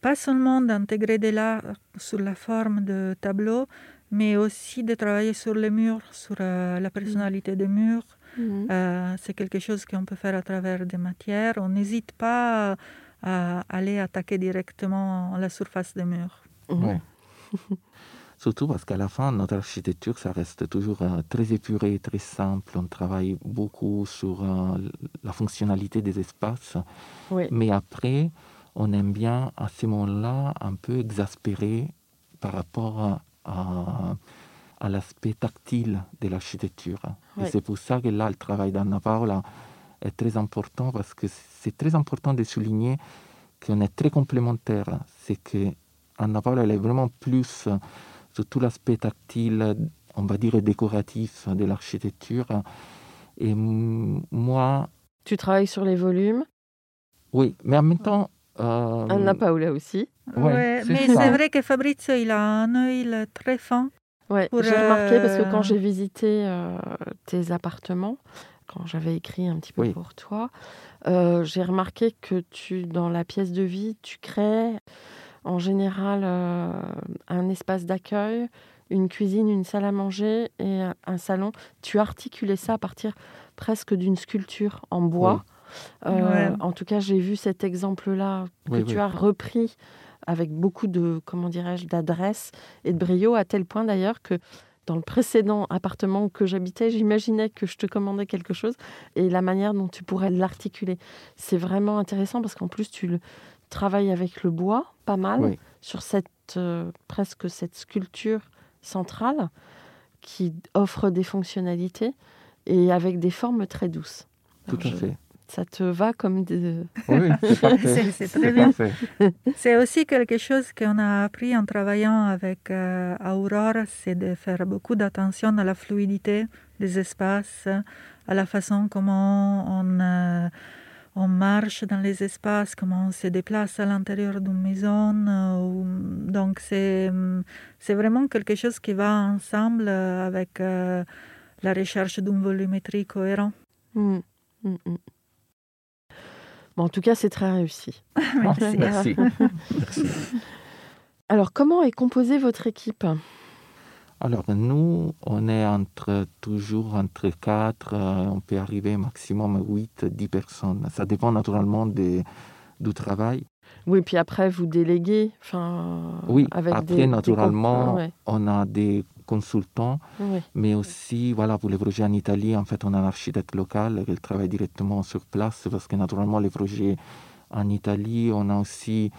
pas seulement d'intégrer de l'art sous la forme de tableaux, mais aussi de travailler sur les murs, sur euh, la personnalité des murs. Euh, c'est quelque chose qu'on peut faire à travers des matières. On n'hésite pas à aller attaquer directement la surface des murs. Mhm. Surtout parce qu'à la fin, notre architecture, ça reste toujours euh, très épuré, très simple. On travaille beaucoup sur euh, la fonctionnalité des espaces. Oui. Mais après, on aime bien à ce moment-là un peu exaspérer par rapport à, à- à l'aspect tactile de l'architecture. Et c'est pour ça que là, le travail d'Anna Paola est très important parce que c'est très important de souligner qu'on est très complémentaires. C'est que Anna Paola, elle est vraiment plus tout l'aspect tactile, on va dire décoratif de l'architecture. Et moi, Tu travailles sur les volumes? oui, mais en même temps. euh, Anna Paola aussi. Ouais, Ouais, c'est mais c'est vrai que Fabrizio, il a un œil très fin. Ouais, j'ai remarqué parce que euh, quand j'ai visité euh, tes appartements, quand j'avais écrit un petit peu Oui. pour toi, euh, j'ai remarqué que tu, dans la pièce de vie, tu crées en général euh, espace d'accueil, une cuisine, une salle à manger et un- salon. Tu articulais ça à partir presque d'une sculpture en bois. Euh, Ouais. En tout cas, j'ai vu cet exemple-là que Oui, tu oui. as repris avec beaucoup de, comment dirais-je, d'adresse et de brio, à tel point d'ailleurs que dans le précédent appartement que j'habitais, j'imaginais que je te commandais quelque chose et la manière dont tu pourrais l'articuler. C'est vraiment intéressant parce qu'en plus, tu le travailles avec le bois, pas mal, Oui. sur cette, euh, presque cette sculpture centrale qui offre des fonctionnalités et avec des formes très douces. Tout à fait. Ça te va comme des... Oui, c'est très bien. C'est aussi quelque chose qu'on a appris en travaillant avec euh, Aurore, c'est de faire beaucoup d'attention à la fluidité des espaces, à la façon comment on, euh, on marche dans les espaces, comment on se déplace à l'intérieur d'une maison. euh, donc c'est c'est vraiment quelque chose qui va ensemble avec euh, la recherche d'une volumétrie cohérente. Mm, mm, mm. Bon, en tout cas, c'est très réussi. Merci. Merci. Merci. Alors, comment est composée votre équipe? Alors, nous, on est entre, toujours entre 4, on peut arriver maximum à 8, 10 personnes. Ça dépend naturellement des- du travail. Oui, puis après, vous déléguez. Enfin, Oui, avec après, des, naturellement, ouais. on a des consultant, mais aussi voilà, pour les projets en Italie, en fait, on a un architecte local qui travaille directement sur place parce que naturellement, les projets en Italie, on a aussi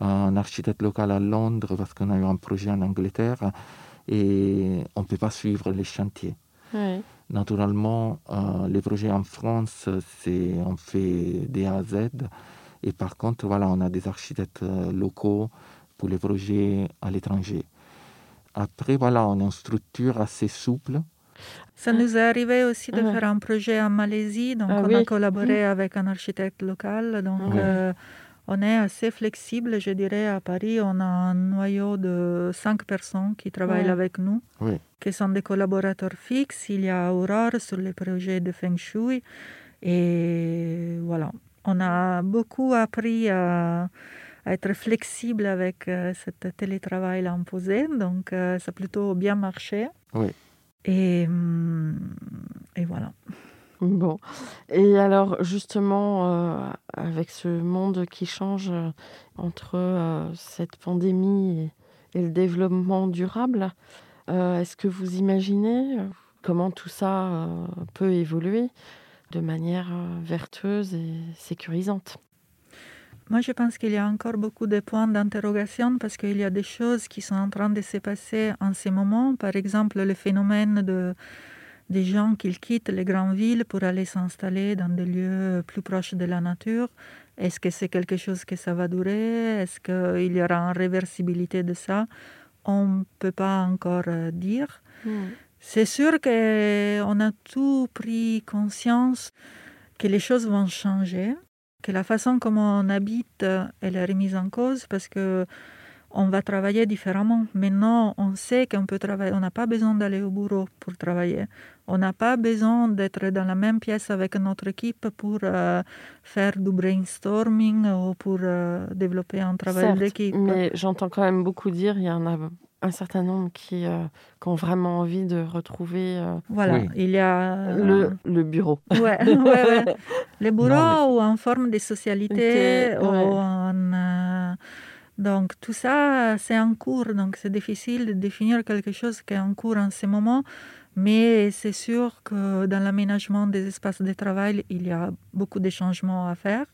un architecte local à Londres parce qu'on a eu un projet en Angleterre et on ne peut pas suivre les chantiers. Naturellement, euh, les projets en France, c'est on fait des A à Z. Et par contre, voilà, on a des architectes euh, locaux pour les projets à l'étranger. Après, voilà, on a une structure assez souple. Ça nous est arrivé aussi de faire un projet en Malaisie, donc ah on a collaboré mmh. avec un architecte local. Donc, euh, on est assez flexible, je dirais. À Paris, on a un noyau de cinq personnes qui travaillent avec nous, qui sont des collaborateurs fixes. Il y a Aurore sur les projets de Feng Shui. Et voilà, on a beaucoup appris à, être flexible avec euh, ce télétravail imposé. Donc, euh, ça a plutôt bien marché. Et, hum, et voilà. Bon. Et alors, justement, euh, avec ce monde qui change euh, entre euh, cette pandémie et, le développement durable, est-ce que vous imaginez comment tout ça peut évoluer de manière vertueuse et sécurisante? Moi, je pense qu'il y a encore beaucoup de points d'interrogation parce qu'il y a des choses qui sont en train de se passer en ce moment. Par exemple, le phénomène de des gens qui quittent les grandes villes pour aller s'installer dans des lieux plus proches de la nature. Est-ce que c'est quelque chose que ça va durer? Est-ce qu'il y aura une réversibilité de ça? On ne peut pas encore euh, dire. Hmm. C'est sûr qu'on a tout pris conscience que les choses vont changer, que la façon comment on habite, elle est remise en cause parce que on va travailler différemment. Maintenant, on sait qu'on peut travailler. On n'a pas besoin d'aller au bureau pour travailler. On n'a pas besoin d'être dans la même pièce avec notre équipe pour euh, faire du brainstorming ou pour euh, développer un travail d'équipe. Mais j'entends quand même beaucoup dire, il y en a un certain nombre qui, euh, ont vraiment envie de retrouver voilà, il y a le, le bureau. Ouais, ouais, ouais. Le bureau ou en forme de socialité ou en donc tout ça, c'est en cours, donc c'est difficile de définir quelque chose qui est en cours en ce moment, mais c'est sûr que dans l'aménagement des espaces de travail, il y a beaucoup de changements à faire,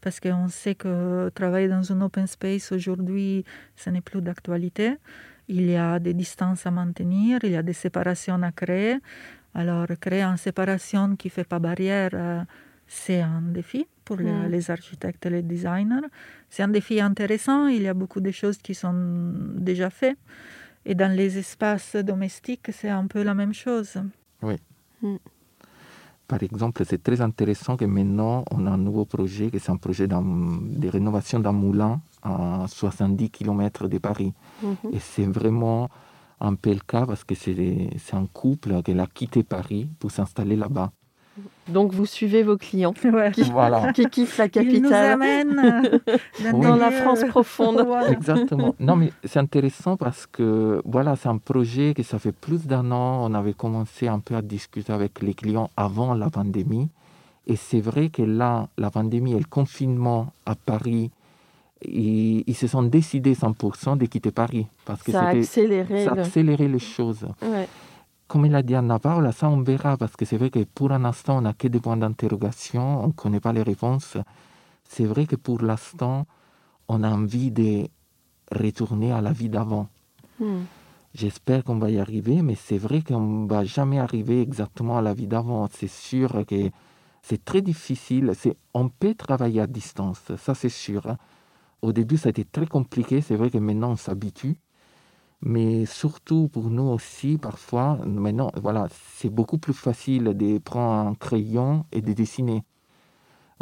parce qu'on sait que travailler dans un open space aujourd'hui, ce n'est plus d'actualité. Il y a des distances à maintenir, il y a des séparations à créer. Alors créer une séparation qui ne fait pas barrière, euh, c'est un défi pour mm. les, architectes et les designers. C'est un défi intéressant, il y a beaucoup de choses qui sont déjà faites. Et dans les espaces domestiques, c'est un peu la même chose. Oui. Mm. Par exemple, c'est très intéressant que maintenant, on a un nouveau projet, qui c'est un projet de rénovation d'un moulin à 70 km de Paris. Mm-hmm. Et c'est vraiment un peu le cas parce que c'est un couple qui a quitté Paris pour s'installer là-bas. Donc vous suivez vos clients qui, voilà. qui kiffent la capitale. Ils nous amènent dans la France profonde. Exactement. Non mais c'est intéressant parce que voilà, c'est un projet que ça fait plus d'un an. On avait commencé un peu à discuter avec les clients avant la pandémie. Et c'est vrai que là, la pandémie et le confinement à Paris, ils, se sont décidés 100% de quitter Paris. Parce que ça a accéléré, ça a accéléré les choses. Ouais comme il a dit Anna Paula, ça on verra parce que c'est vrai que pour un instant on n'a que des points d'interrogation, on ne connaît pas les réponses. C'est vrai que pour l'instant on a envie de retourner à la vie d'avant. Hmm. J'espère qu'on va y arriver, mais c'est vrai qu'on ne va jamais arriver exactement à la vie d'avant. C'est sûr que c'est très difficile. on peut travailler à distance, ça c'est sûr. Hein. Au début, ça a été très compliqué. C'est vrai que maintenant, on s'habitue mais surtout pour nous aussi, parfois, maintenant, voilà, c'est beaucoup plus facile de prendre un crayon et de dessiner.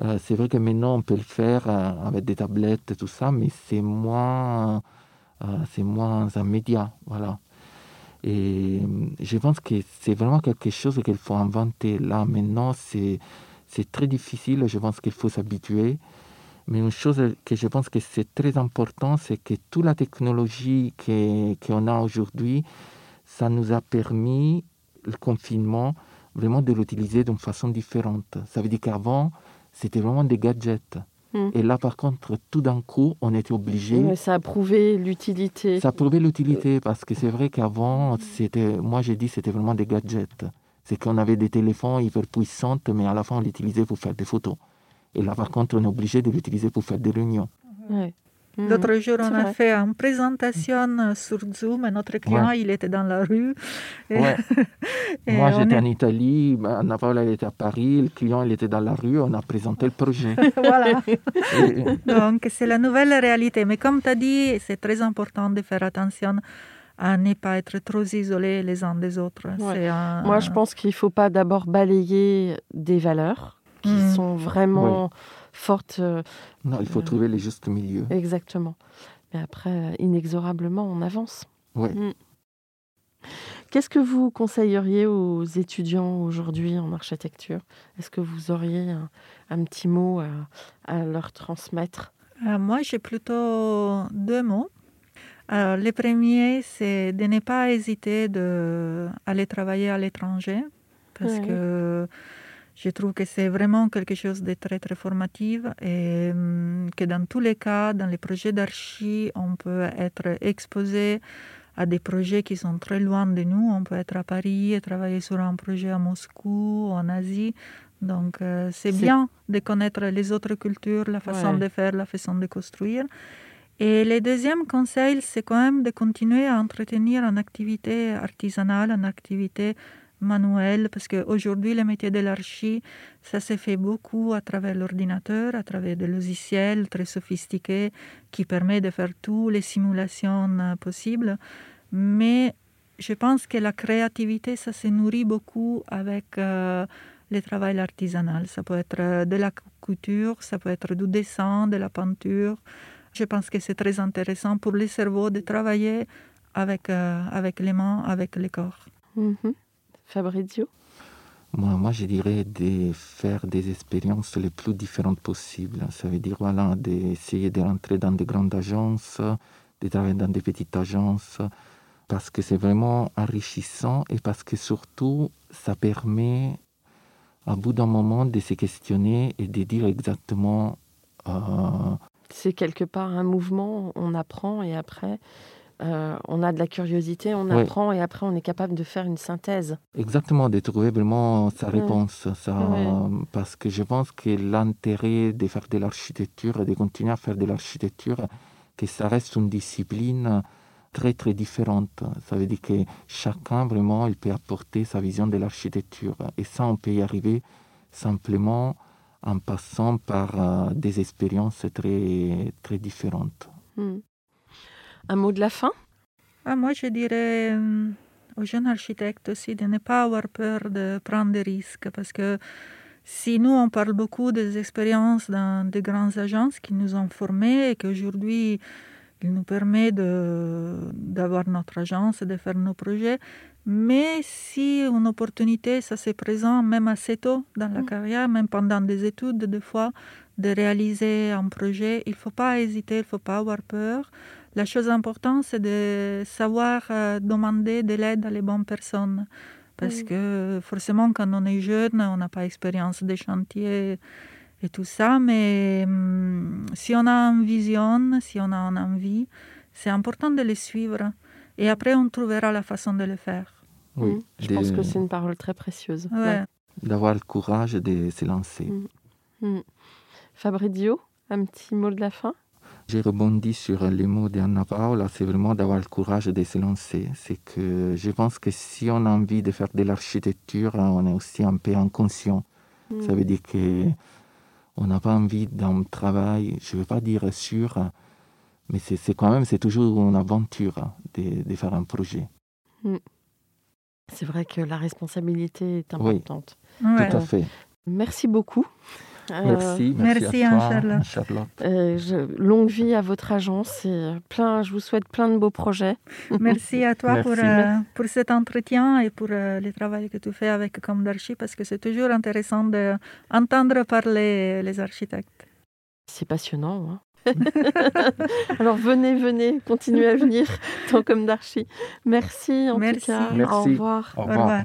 Euh, c'est vrai que maintenant, on peut le faire euh, avec des tablettes et tout ça, mais c'est moins, euh, moins immédiat, voilà. Et je pense que c'est vraiment quelque chose qu'il faut inventer. Là, maintenant, c'est, c'est très difficile. Je pense qu'il faut s'habituer. Mais une chose que je pense que c'est très important, c'est que toute la technologie qu'on a aujourd'hui, ça nous a permis, le confinement, vraiment de l'utiliser d'une façon différente. Ça veut dire qu'avant, c'était vraiment des gadgets. Mm. Et là, par contre, tout d'un coup, on était obligé. Ça a prouvé l'utilité. Ça a prouvé l'utilité parce que c'est vrai qu'avant, c'était, moi j'ai dit, c'était vraiment des gadgets. C'est qu'on avait des téléphones hyper puissants, mais à la fin, on l'utilisait pour faire des photos. Et là, par contre, on est obligé de l'utiliser pour faire des réunions. Ouais. Mhm. L'autre jour, on a vrai. fait une présentation sur Zoom et notre client, il était dans la rue. Et- Ouais. et Moi, j'étais est- en Italie, Anna Paola, elle était à Paris, le client, il était dans la rue, on a présenté le projet. voilà. Et- Donc, c'est la nouvelle réalité. Mais comme tu as dit, c'est très important de faire attention à ne pas être trop isolés les uns des autres. Ouais. C'est un- Moi, je pense qu'il ne faut pas d'abord balayer des valeurs qui Mm. sont vraiment fortes. euh, non, il faut Euh. trouver le juste milieu. exactement. Mais après, euh, inexorablement, on avance. Ouais. Mm. Qu'est-ce que vous conseilleriez aux étudiants aujourd'hui en architecture? Est-ce que vous auriez un, un petit mot à, à leur transmettre? Euh, moi, j'ai plutôt deux mots. Alors, le premier, c'est de ne pas hésiter d'aller travailler à l'étranger, parce Ouais. que je trouve que c'est vraiment quelque chose de très, très formatif et hum, que dans tous les cas, dans les projets d'archi, on peut être exposé à des projets qui sont très loin de nous. On peut être à Paris et travailler sur un projet à Moscou, en Asie. Donc, euh, c'est C'est- bien de connaître les autres cultures, la façon Ouais. de faire, la façon de construire. Et le deuxième conseil, c'est quand même de continuer à entretenir une activité artisanale, une activité manuelle, parce qu'aujourd'hui, le métier de l'archi, ça se fait beaucoup à travers l'ordinateur, à travers des logiciels très sophistiqués qui permettent de faire toutes les simulations euh, possibles. Mais je pense que la créativité, ça se nourrit beaucoup avec euh, le travail artisanal. Ça peut être euh, de la couture, ça peut être du dessin, de la peinture. Je pense que c'est très intéressant pour le cerveau de travailler avec, avec les mains, avec le corps. Mhm. Fabrizio? Moi, moi, je dirais de faire des expériences les plus différentes possibles. Ça veut dire, voilà, d'essayer de rentrer dans des grandes agences, de travailler dans des petites agences, parce que c'est vraiment enrichissant et parce que surtout, ça permet, à bout d'un moment, de se questionner et de dire exactement euh, C'est quelque part un mouvement, on apprend et après, euh, on a de la curiosité, on apprend et après, on est capable de faire une synthèse. Exactement, de trouver vraiment sa Ouais. réponse. Ça. Parce que je pense que l'intérêt de faire de l'architecture et de continuer à faire de l'architecture, que ça reste une discipline très très différente. Ça veut dire que chacun vraiment, il peut apporter sa vision de l'architecture. Et ça, on peut y arriver simplement en passant par euh, des expériences très très différentes. Hmm. Un mot de la fin? Ah, moi, je dirais euh, aux jeunes architectes aussi de ne pas avoir peur de prendre des risques parce que si nous, on parle beaucoup des expériences dans des grandes agences qui nous ont formés et qu'aujourd'hui, ils nous permettent de- d'avoir notre agence, de faire nos projets, mais si une opportunité, ça se présente même assez tôt dans la Mm. carrière, même pendant des études, des fois, de réaliser un projet, il ne faut pas hésiter, il ne faut pas avoir peur. La chose importante, c'est de savoir euh, demander de l'aide à les bonnes personnes. Parce que forcément, quand on est jeune, on n'a pas expérience des chantiers et tout ça. Mais hum, si on a une vision, si on a une envie, c'est important de les suivre. Et après, on trouvera la façon de le faire. Oui, Hmm. Je pense que c'est une parole très précieuse. Ouais. D'avoir le courage de se lancer. Mm. Hmm. Fabrizio, un petit mot de la fin? J'ai rebondi sur les mots d'Anna Paola, c'est vraiment d'avoir le courage de se lancer. C'est que je pense que si on a envie de faire de l'architecture, on est aussi un peu inconscient. Hmm. Ça veut dire que on n'a pas envie d'un travail, je ne veux pas dire sûr, mais c'est c'est quand même, c'est toujours une aventure de, de faire un projet. C'est vrai que la responsabilité est Oui. importante. Ouais. Tout à fait. Merci beaucoup. Euh, Merci, merci, merci, à toi, Anne-Charlotte. Charlotte. euh, je- longue vie à votre agence et plein, je vous souhaite plein de beaux projets. Merci à toi pour, euh, pour cet entretien et pour euh, le travail que tu fais avec Comme d'Archi parce que c'est toujours intéressant d'entendre parler les architectes. C'est passionnant. hein. Alors venez, venez, continuez à venir dans Comme d'Archi. Merci en Merci. tout cas. Au Merci. revoir. Au Au revoir.